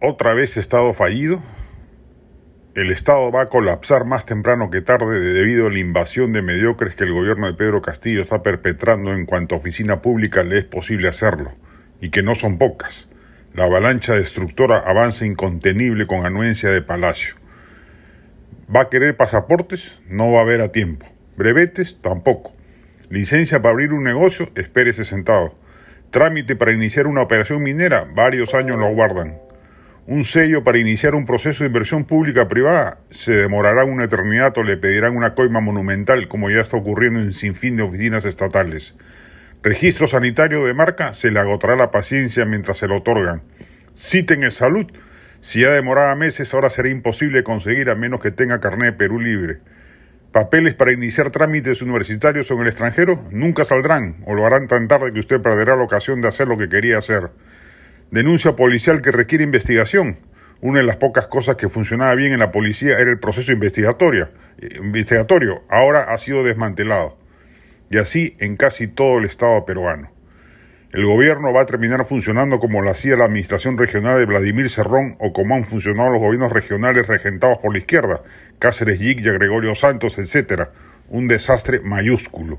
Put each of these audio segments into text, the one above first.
otra vez Estado fallido. El Estado va a colapsar más temprano que tarde debido a la invasión de mediocres que el gobierno de Pedro Castillo está perpetrando en cuanto a oficina pública le es posible hacerlo, y que no son pocas. La avalancha destructora avanza incontenible con anuencia de palacio. ¿Va a querer pasaportes? No va a haber a tiempo. Brevetes? Tampoco. Licencia para abrir un negocio? Espérese sentado. Trámite para iniciar una operación minera? Varios años lo guardan. Un sello para iniciar un proceso de inversión pública privada se demorará una eternidad o le pedirán una coima monumental como ya está ocurriendo en sinfín de oficinas estatales. Registro sanitario de marca se le agotará la paciencia mientras se lo otorgan. Citen en salud. Si ya demoraba meses, ahora será imposible conseguir a menos que tenga carnet de Perú libre. Papeles para iniciar trámites universitarios en el extranjero nunca saldrán o lo harán tan tarde que usted perderá la ocasión de hacer lo que quería hacer. Denuncia policial que requiere investigación. Una de las pocas cosas que funcionaba bien en la policía era el proceso investigatorio. investigatorio. Ahora ha sido desmantelado. Y así en casi todo el Estado peruano. El gobierno va a terminar funcionando como lo hacía la administración regional de Vladimir Cerrón o como han funcionado los gobiernos regionales regentados por la izquierda, Cáceres Yig, Gregorio Santos, etc. Un desastre mayúsculo.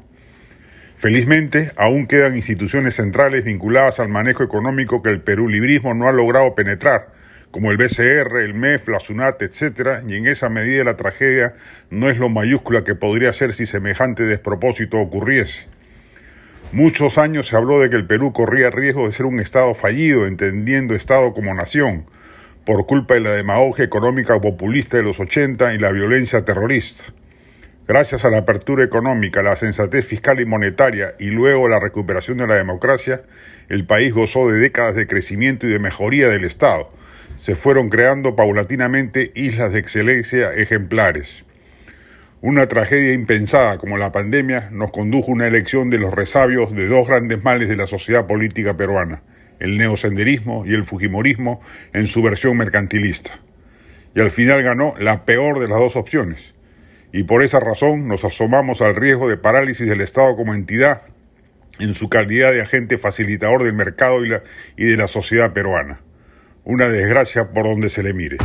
Felizmente, aún quedan instituciones centrales vinculadas al manejo económico que el Perú librismo no ha logrado penetrar, como el BCR, el MEF, la SUNAT, etc., y en esa medida la tragedia no es lo mayúscula que podría ser si semejante despropósito ocurriese. Muchos años se habló de que el Perú corría riesgo de ser un Estado fallido, entendiendo Estado como nación, por culpa de la demagogia económica populista de los 80 y la violencia terrorista. Gracias a la apertura económica, la sensatez fiscal y monetaria y luego la recuperación de la democracia, el país gozó de décadas de crecimiento y de mejoría del Estado. Se fueron creando paulatinamente islas de excelencia ejemplares. Una tragedia impensada como la pandemia nos condujo a una elección de los resabios de dos grandes males de la sociedad política peruana, el neosenderismo y el fujimorismo en su versión mercantilista. Y al final ganó la peor de las dos opciones, y por esa razón nos asomamos al riesgo de parálisis del Estado como entidad en su calidad de agente facilitador del mercado y, la, y de la sociedad peruana. Una desgracia por donde se le mire.